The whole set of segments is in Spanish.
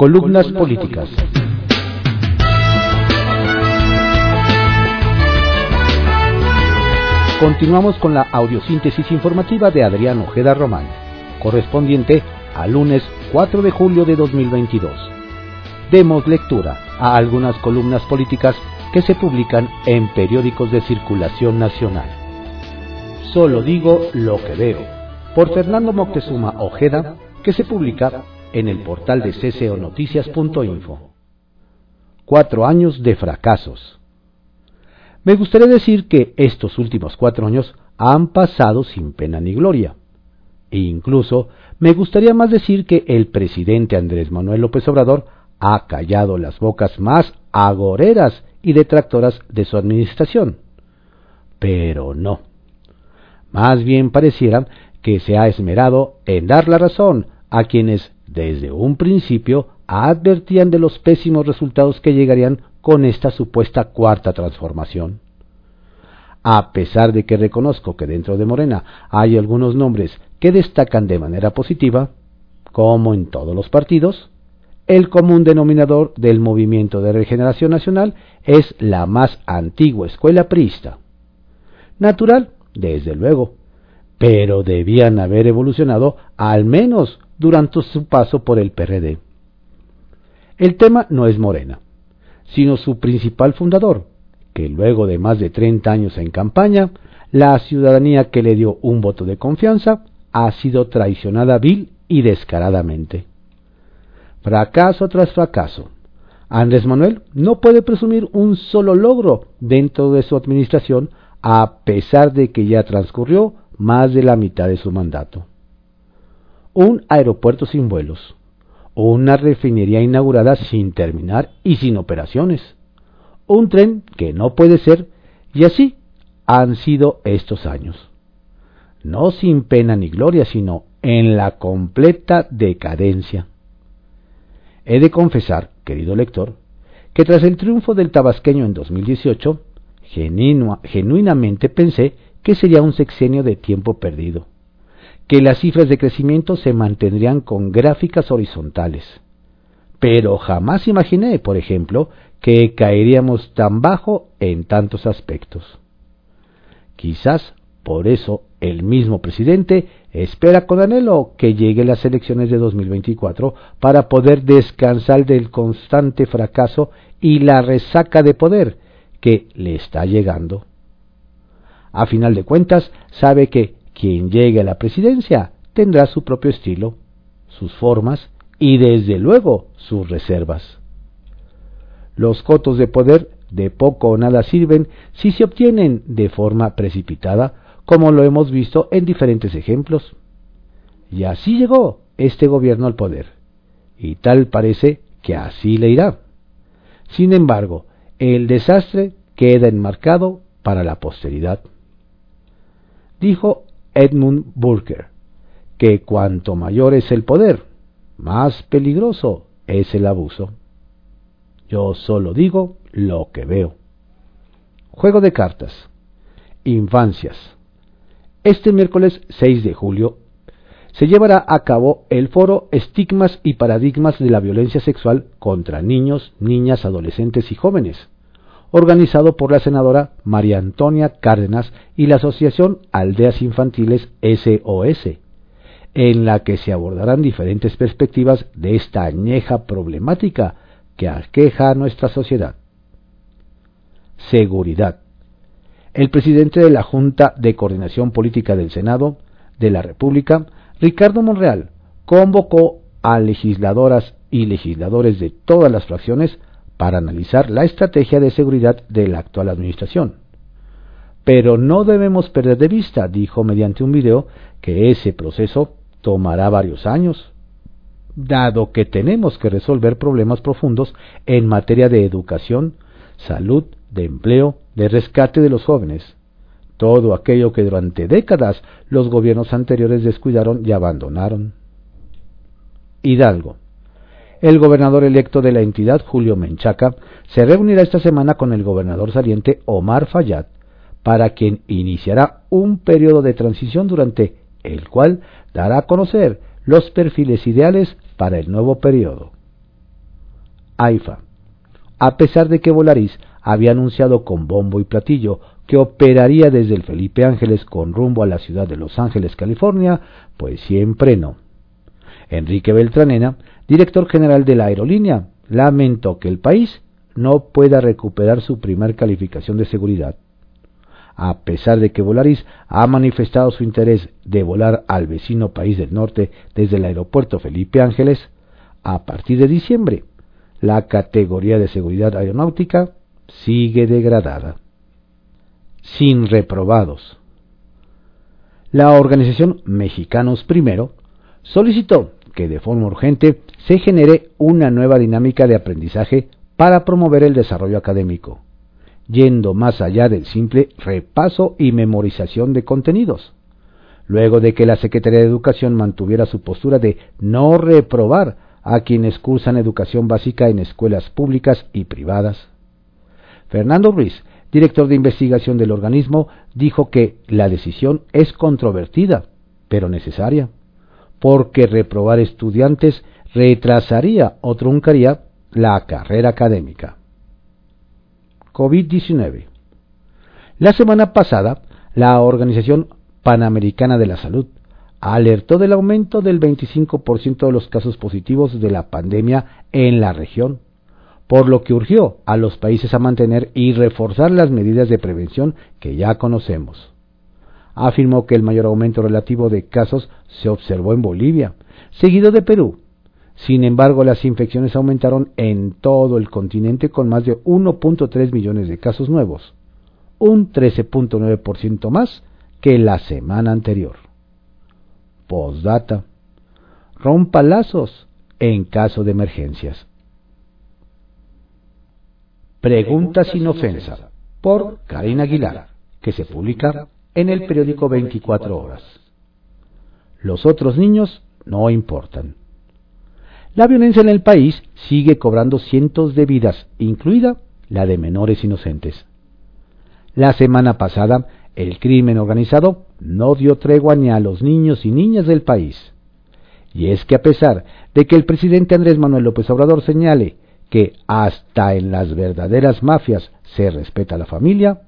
Columnas políticas. Continuamos con la audiosíntesis informativa de Adrián Ojeda Román, correspondiente al lunes 4 de julio de 2022. Demos lectura a algunas columnas políticas que se publican en periódicos de circulación nacional. Solo digo lo que veo, por Fernando Moctezuma Ojeda, que se publica en el portal de cconoticias.info. Cuatro años de fracasos. Me gustaría decir que estos últimos cuatro años han pasado sin pena ni gloria. E incluso me gustaría más decir que el presidente Andrés Manuel López Obrador ha callado las bocas más agoreras y detractoras de su administración. Pero no. Más bien pareciera que se ha esmerado en dar la razón a quienes desde un principio advertían de los pésimos resultados que llegarían con esta supuesta cuarta transformación. A pesar de que reconozco que dentro de Morena hay algunos nombres que destacan de manera positiva, como en todos los partidos, el común denominador del movimiento de regeneración nacional es la más antigua escuela priista. Natural, desde luego, pero debían haber evolucionado al menos durante su paso por el PRD. El tema no es Morena, sino su principal fundador, que luego de más de 30 años en campaña, la ciudadanía que le dio un voto de confianza ha sido traicionada vil y descaradamente fracaso tras fracaso. Andrés Manuel no puede presumir un solo logro dentro de su administración a pesar de que ya transcurrió más de la mitad de su mandato. Un aeropuerto sin vuelos, una refinería inaugurada sin terminar y sin operaciones, un tren que no puede ser, y así han sido estos años. No sin pena ni gloria, sino en la completa decadencia. He de confesar, querido lector, que tras el triunfo del tabasqueño en 2018, genuinamente pensé que sería un sexenio de tiempo perdido, que las cifras de crecimiento se mantendrían con gráficas horizontales. Pero jamás imaginé, por ejemplo, que caeríamos tan bajo en tantos aspectos. Quizás por eso el mismo presidente espera con anhelo que lleguen las elecciones de 2024 para poder descansar del constante fracaso y la resaca de poder que le está llegando. A final de cuentas, sabe que quien llegue a la presidencia tendrá su propio estilo, sus formas y desde luego sus reservas. Los cotos de poder de poco o nada sirven si se obtienen de forma precipitada como lo hemos visto en diferentes ejemplos. Y así llegó este gobierno al poder, y tal parece que así le irá. Sin embargo, el desastre queda enmarcado para la posteridad. Dijo Edmund Burke que cuanto mayor es el poder, más peligroso es el abuso. Yo solo digo lo que veo. Juego de cartas. Infancias. Este miércoles 6 de julio se llevará a cabo el foro Estigmas y Paradigmas de la Violencia Sexual contra Niños, Niñas, Adolescentes y Jóvenes, organizado por la senadora María Antonia Cárdenas y la Asociación Aldeas Infantiles SOS, en la que se abordarán diferentes perspectivas de esta añeja problemática que aqueja a nuestra sociedad. Seguridad. El presidente de la Junta de Coordinación Política del Senado de la República, Ricardo Monreal, convocó a legisladoras y legisladores de todas las fracciones para analizar la estrategia de seguridad de la actual administración. Pero no debemos perder de vista, dijo mediante un video, que ese proceso tomará varios años, dado que tenemos que resolver problemas profundos en materia de educación, salud, de empleo, de rescate de los jóvenes, todo aquello que durante décadas los gobiernos anteriores descuidaron y abandonaron. Hidalgo. El gobernador electo de la entidad, Julio Menchaca, se reunirá esta semana con el gobernador saliente Omar Fayad, para quien iniciará un periodo de transición durante el cual dará a conocer los perfiles ideales para el nuevo periodo. AIFA, a pesar de que Volaris había anunciado con bombo y platillo que operaría desde el Felipe Ángeles con rumbo a la ciudad de Los Ángeles, California, pues siempre no. Enrique Beltranena, director general de la aerolínea, lamentó que el país no pueda recuperar su primer calificación de seguridad. A pesar de que Volaris ha manifestado su interés de volar al vecino país del norte desde el aeropuerto Felipe Ángeles, a partir de diciembre, la categoría de seguridad aeronáutica sigue degradada. Sin reprobados. La organización Mexicanos Primero solicitó que de forma urgente se genere una nueva dinámica de aprendizaje para promover el desarrollo académico, yendo más allá del simple repaso y memorización de contenidos. Luego de que la Secretaría de Educación mantuviera su postura de no reprobar a quienes cursan educación básica en escuelas públicas y privadas. Fernando Ruiz, director de investigación del organismo, dijo que la decisión es controvertida, pero necesaria, porque reprobar estudiantes retrasaría o truncaría la carrera académica. COVID-19. La semana pasada, la Organización Panamericana de la Salud alertó del aumento del 25% de los casos positivos de la pandemia en la región, por lo que urgió a los países a mantener y reforzar las medidas de prevención que ya conocemos. Afirmó que el mayor aumento relativo de casos se observó en Bolivia, seguido de Perú. Sin embargo, las infecciones aumentaron en todo el continente con más de 1.3 millones de casos nuevos, un 13.9% más que la semana anterior. Postdata. Rompa lazos en caso de emergencias. Pregunta sin ofensa por Karina Aguilar, que se publica en el periódico 24 horas. Los otros niños no importan. La violencia en el país sigue cobrando cientos de vidas, incluida la de menores inocentes. La semana pasada, el crimen organizado no dio tregua ni a los niños y niñas del país. Y es que a pesar de que el presidente Andrés Manuel López Obrador señale que hasta en las verdaderas mafias se respeta la familia,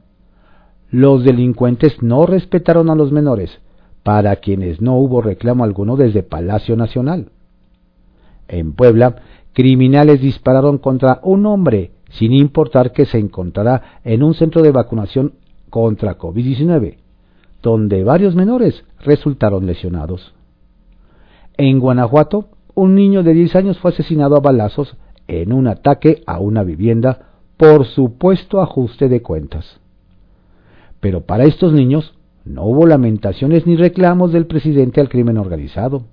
los delincuentes no respetaron a los menores, para quienes no hubo reclamo alguno desde Palacio Nacional. En Puebla, criminales dispararon contra un hombre sin importar que se encontrara en un centro de vacunación contra COVID-19, donde varios menores resultaron lesionados. En Guanajuato, un niño de 10 años fue asesinado a balazos en un ataque a una vivienda por supuesto ajuste de cuentas. Pero para estos niños no hubo lamentaciones ni reclamos del presidente al crimen organizado.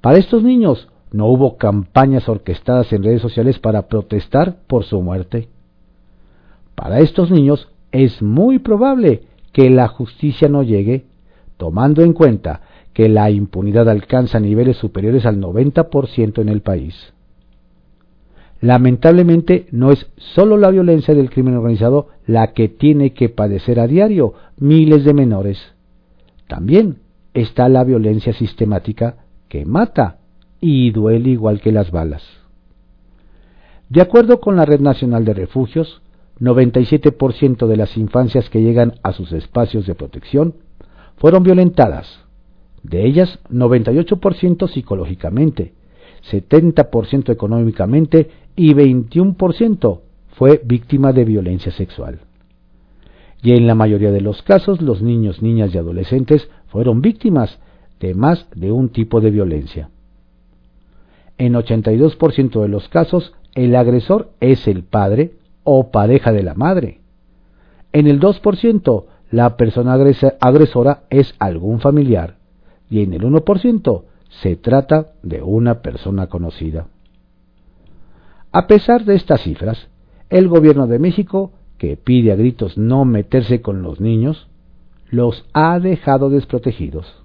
Para estos niños no hubo campañas orquestadas en redes sociales para protestar por su muerte. Para estos niños es muy probable que la justicia no llegue, tomando en cuenta que la impunidad alcanza niveles superiores al 90% en el país. Lamentablemente no es solo la violencia del crimen organizado la que tiene que padecer a diario miles de menores. También está la violencia sistemática que mata y duele igual que las balas. De acuerdo con la Red Nacional de Refugios, 97% de las infancias que llegan a sus espacios de protección fueron violentadas, de ellas 98% psicológicamente, 70% económicamente y 21% fue víctima de violencia sexual. Y en la mayoría de los casos los niños, niñas y adolescentes fueron víctimas de más de un tipo de violencia. En 82% de los casos el agresor es el padre o pareja de la madre. En el 2%, la persona agresora es algún familiar y en el 1% se trata de una persona conocida. A pesar de estas cifras, el gobierno de México, que pide a gritos no meterse con los niños, los ha dejado desprotegidos.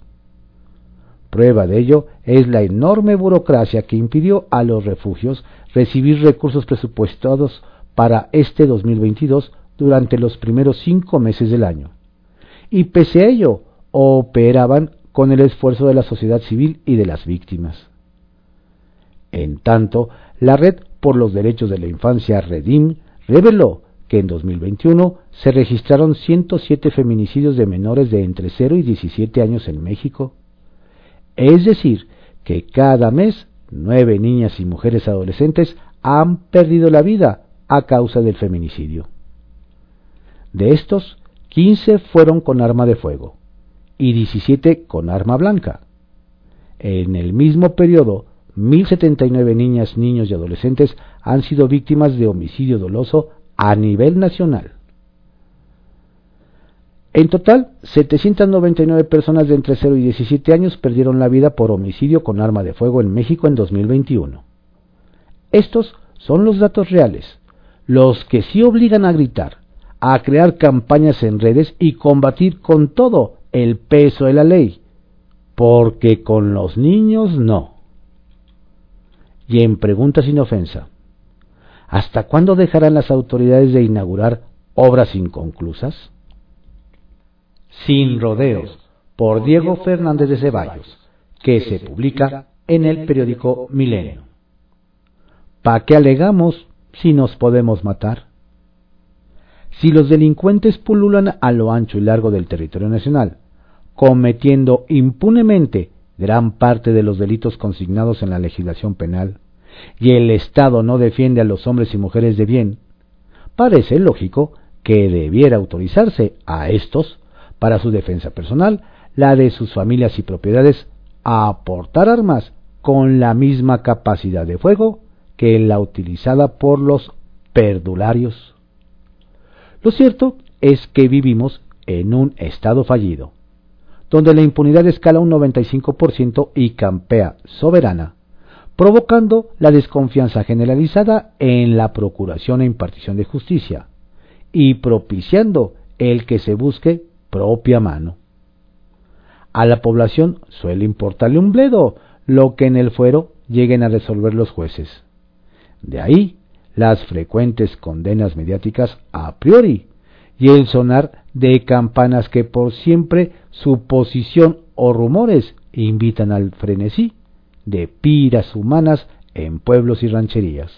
Prueba de ello es la enorme burocracia que impidió a los refugios recibir recursos presupuestados para este 2022 durante los primeros cinco meses del año. Y pese a ello, operaban con el esfuerzo de la sociedad civil y de las víctimas. En tanto, la red por los Derechos de la Infancia Redim reveló que en 2021 se registraron 107 feminicidios de menores de entre 0 y 17 años en México. Es decir, que cada mes nueve niñas y mujeres adolescentes han perdido la vida a causa del feminicidio. De estos, 15 fueron con arma de fuego y 17 con arma blanca. En el mismo periodo, 1.079 niñas, niños y adolescentes han sido víctimas de homicidio doloso a nivel nacional. En total, 799 personas de entre 0 y 17 años perdieron la vida por homicidio con arma de fuego en México en 2021. Estos son los datos reales, los que sí obligan a gritar, a crear campañas en redes y combatir con todo el peso de la ley, porque con los niños no. Y en preguntas sin ofensa, ¿hasta cuándo dejarán las autoridades de inaugurar obras inconclusas? Sin rodeos, por Diego Fernández de Ceballos, que se publica en el periódico Milenio. ¿Para qué alegamos si nos podemos matar? Si los delincuentes pululan a lo ancho y largo del territorio nacional, cometiendo impunemente gran parte de los delitos consignados en la legislación penal, y el Estado no defiende a los hombres y mujeres de bien, parece lógico que debiera autorizarse a estos, para su defensa personal, la de sus familias y propiedades, a aportar armas con la misma capacidad de fuego que la utilizada por los perdularios. Lo cierto es que vivimos en un estado fallido, donde la impunidad escala un 95% y campea soberana, provocando la desconfianza generalizada en la procuración e impartición de justicia, y propiciando el que se busque propia mano. A la población suele importarle un bledo lo que en el fuero lleguen a resolver los jueces. De ahí las frecuentes condenas mediáticas a priori y el sonar de campanas que por siempre suposición o rumores invitan al frenesí de piras humanas en pueblos y rancherías.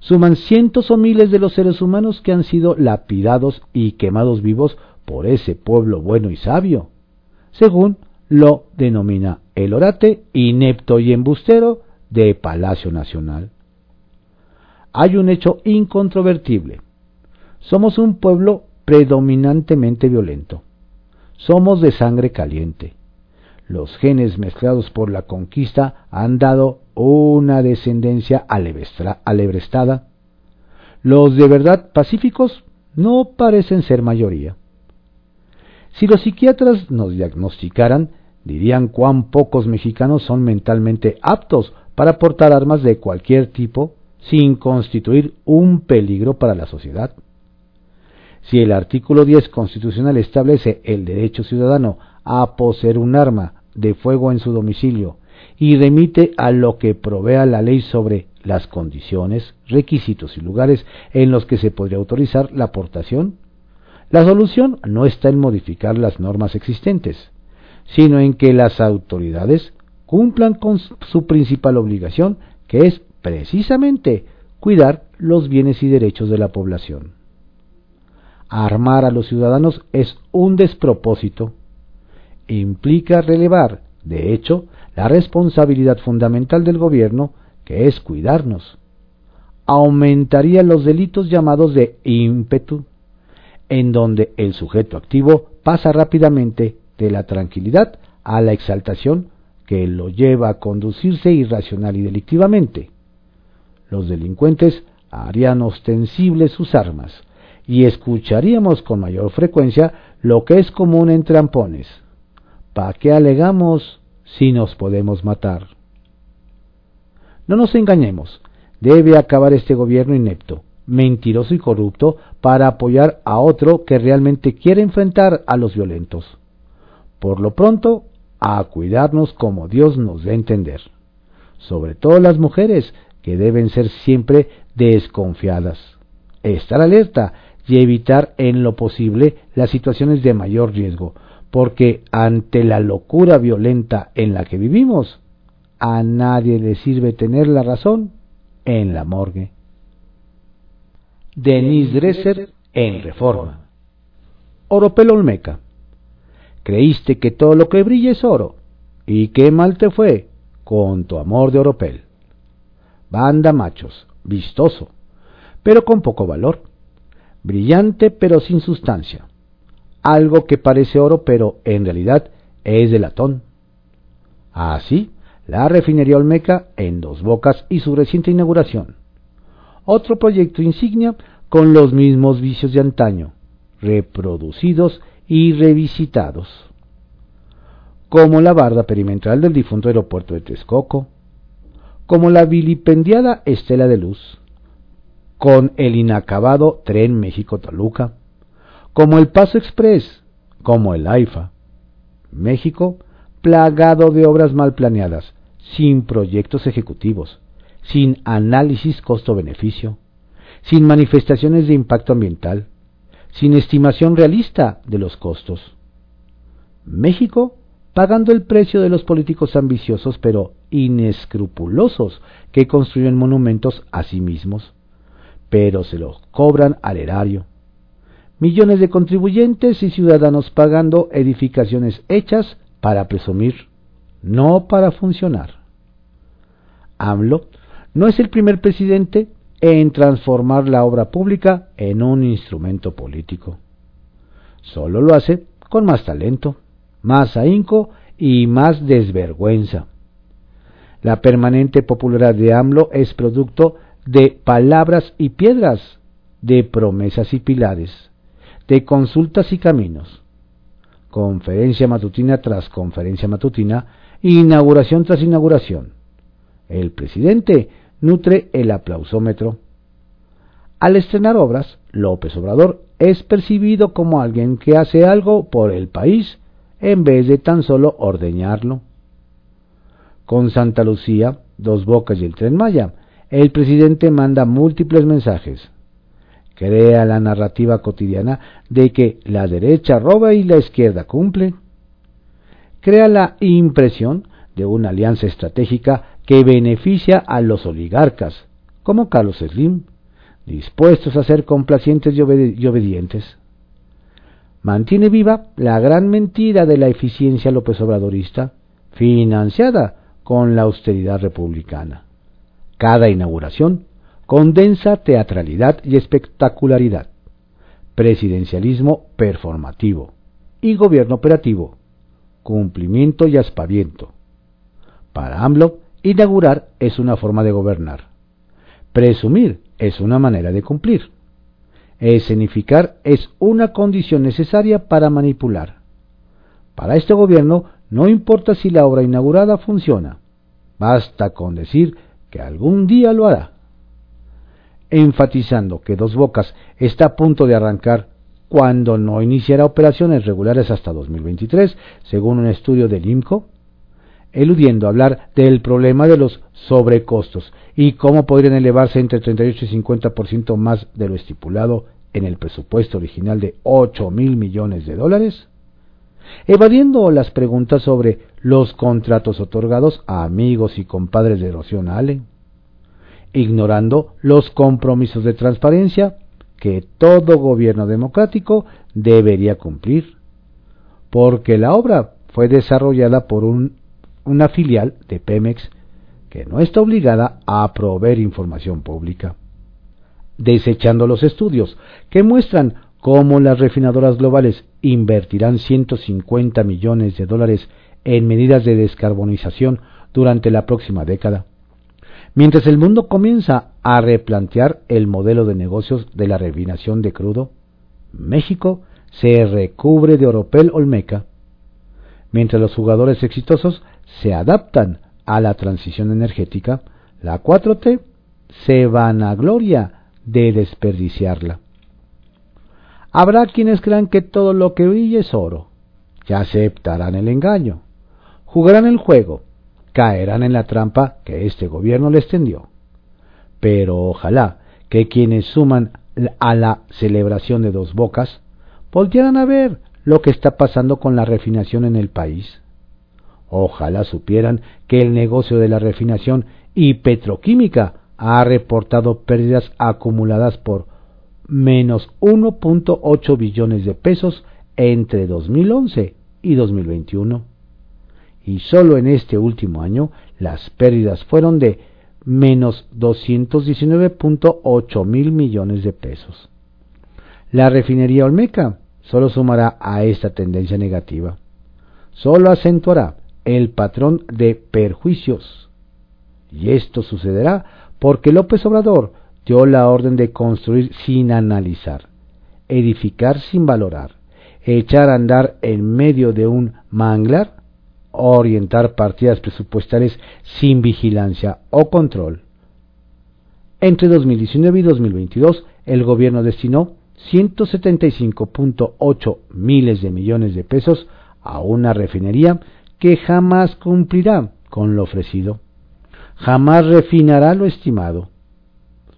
Suman cientos o miles de los seres humanos que han sido lapidados y quemados vivos por ese pueblo bueno y sabio, según lo denomina el orate inepto y embustero de Palacio Nacional hay un hecho incontrovertible. Somos un pueblo predominantemente violento. Somos de sangre caliente. Los genes mezclados por la conquista han dado una descendencia alebrestada. Los de verdad pacíficos no parecen ser mayoría. Si los psiquiatras nos diagnosticaran, dirían cuán pocos mexicanos son mentalmente aptos para portar armas de cualquier tipo sin constituir un peligro para la sociedad. Si el artículo 10 constitucional establece el derecho ciudadano a poseer un arma de fuego en su domicilio y remite a lo que provea la ley sobre las condiciones, requisitos y lugares en los que se podría autorizar la aportación, la solución no está en modificar las normas existentes, sino en que las autoridades cumplan con su principal obligación, que es precisamente cuidar los bienes y derechos de la población. Armar a los ciudadanos es un despropósito. Implica relevar, de hecho, la responsabilidad fundamental del gobierno, que es cuidarnos. Aumentaría los delitos llamados de ímpetu, en donde el sujeto activo pasa rápidamente de la tranquilidad a la exaltación que lo lleva a conducirse irracional y delictivamente los delincuentes harían ostensibles sus armas y escucharíamos con mayor frecuencia lo que es común en trampones. ¿Para qué alegamos si nos podemos matar? No nos engañemos, debe acabar este gobierno inepto, mentiroso y corrupto para apoyar a otro que realmente quiere enfrentar a los violentos. Por lo pronto, a cuidarnos como Dios nos dé a entender. Sobre todo las mujeres, que deben ser siempre desconfiadas, estar alerta y evitar en lo posible las situaciones de mayor riesgo, porque ante la locura violenta en la que vivimos, a nadie le sirve tener la razón en la morgue. Denis Dresser en Reforma. Oropel Olmeca. Creíste que todo lo que brilla es oro, y qué mal te fue con tu amor de Oropel. Banda machos, vistoso, pero con poco valor, brillante pero sin sustancia, algo que parece oro pero en realidad es de latón. Así, la refinería Olmeca en dos bocas y su reciente inauguración. Otro proyecto insignia con los mismos vicios de antaño, reproducidos y revisitados, como la barda perimetral del difunto aeropuerto de Texcoco, como la vilipendiada Estela de Luz, con el inacabado Tren México-Toluca, como el Paso Express, como el AIFA. México, plagado de obras mal planeadas, sin proyectos ejecutivos, sin análisis costo-beneficio, sin manifestaciones de impacto ambiental, sin estimación realista de los costos. México pagando el precio de los políticos ambiciosos pero inescrupulosos que construyen monumentos a sí mismos, pero se los cobran al erario. Millones de contribuyentes y ciudadanos pagando edificaciones hechas para presumir, no para funcionar. AMLO no es el primer presidente en transformar la obra pública en un instrumento político. Solo lo hace con más talento, más ahínco y más desvergüenza. La permanente popularidad de AMLO es producto de palabras y piedras, de promesas y pilares, de consultas y caminos. Conferencia matutina tras conferencia matutina, inauguración tras inauguración. El presidente nutre el aplausómetro. Al estrenar obras, López Obrador es percibido como alguien que hace algo por el país en vez de tan solo ordeñarlo. Con Santa Lucía, Dos Bocas y el Tren Maya, el presidente manda múltiples mensajes. Crea la narrativa cotidiana de que la derecha roba y la izquierda cumple. Crea la impresión de una alianza estratégica que beneficia a los oligarcas, como Carlos Slim, dispuestos a ser complacientes y, obedientes. Mantiene viva la gran mentira de la eficiencia López Obradorista, financiada con la austeridad republicana. Cada inauguración condensa teatralidad y espectacularidad, presidencialismo performativo y gobierno operativo, cumplimiento y aspaviento. Para AMLO, inaugurar es una forma de gobernar. Presumir es una manera de cumplir. Escenificar es una condición necesaria para manipular. Para este gobierno no importa si la obra inaugurada funciona, basta con decir que algún día lo hará. Enfatizando que Dos Bocas está a punto de arrancar cuando no iniciará operaciones regulares hasta 2023, según un estudio del IMCO, eludiendo hablar del problema de los sobrecostos y cómo podrían elevarse entre 38 y 50% más de lo estipulado en el presupuesto original de 8 mil millones de dólares, evadiendo las preguntas sobre los contratos otorgados a amigos y compadres de Rocío Ale, ignorando los compromisos de transparencia que todo gobierno democrático debería cumplir, porque la obra fue desarrollada por una filial de Pemex que no está obligada a proveer información pública, desechando los estudios que muestran cómo las refinadoras globales invertirán 150 millones de dólares en medidas de descarbonización durante la próxima década. Mientras el mundo comienza a replantear el modelo de negocios de la refinación de crudo, México se recubre de oropel olmeca. Mientras los jugadores exitosos se adaptan a la transición energética, la 4T se vanagloria de desperdiciarla. Habrá quienes crean que todo lo que brilla es oro, y aceptarán el engaño, jugarán el juego, caerán en la trampa que este gobierno les tendió. Pero ojalá que quienes suman a la celebración de dos bocas volvieran a ver lo que está pasando con la refinación en el país. Ojalá supieran que el negocio de la refinación y petroquímica ha reportado pérdidas acumuladas por menos 1.8 billones de pesos entre 2011 y 2021. Y solo en este último año las pérdidas fueron de menos 219.8 mil millones de pesos. La refinería Olmeca solo sumará a esta tendencia negativa. Solo acentuará el patrón de perjuicios. Y esto sucederá porque López Obrador dio la orden de construir sin analizar, edificar sin valorar, echar a andar en medio de un manglar, orientar partidas presupuestales sin vigilancia o control. Entre 2019 y 2022, el gobierno destinó 175.8 miles de millones de pesos a una refinería que jamás cumplirá con lo ofrecido, jamás refinará lo estimado,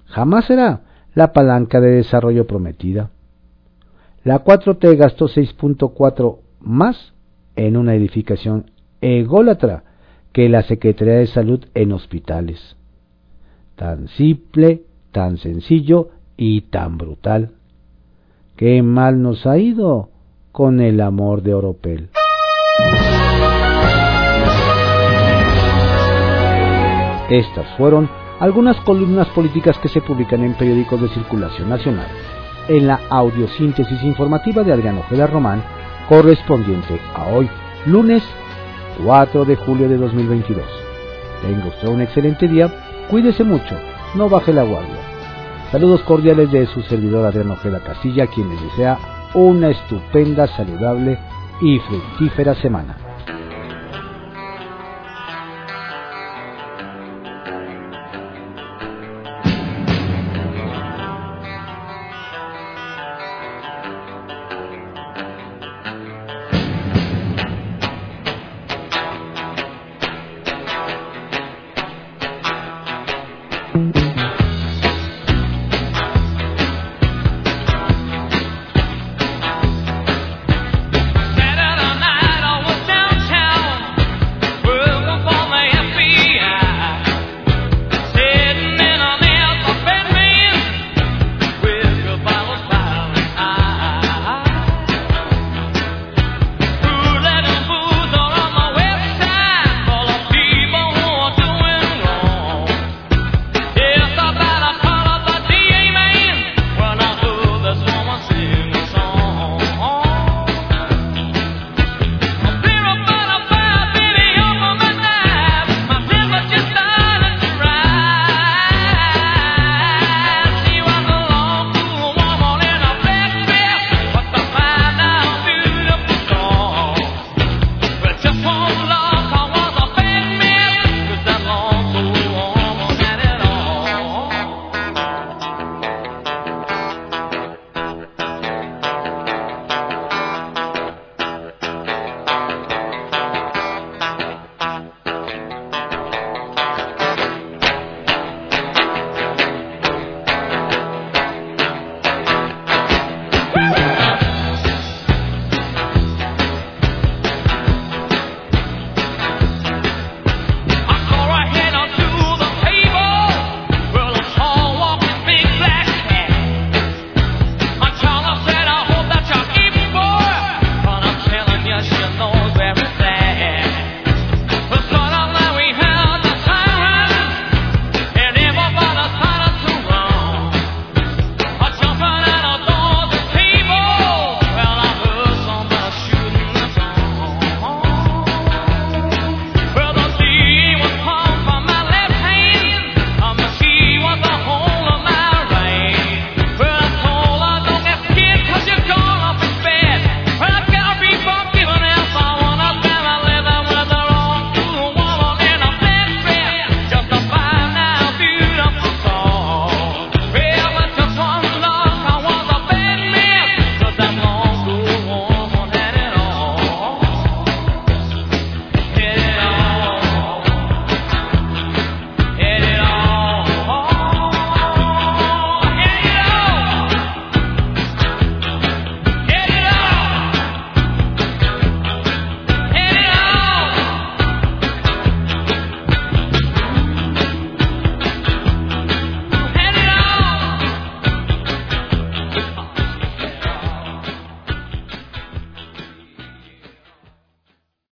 jamás será la palanca de desarrollo prometida. La 4T gastó 6.4 más en una edificación ególatra que la Secretaría de Salud en hospitales. Tan simple, tan sencillo y tan brutal. Qué mal nos ha ido con el amor de Oropel. Estas fueron algunas columnas políticas que se publican en periódicos de circulación nacional, en la audiosíntesis informativa de Adriano Ojeda Román, correspondiente a hoy, lunes 4 de julio de 2022. Tenga usted un excelente día, cuídese mucho, no baje la guardia. Saludos cordiales de su servidor Adriano Ojeda Casilla, quien les desea una estupenda, saludable y fructífera semana.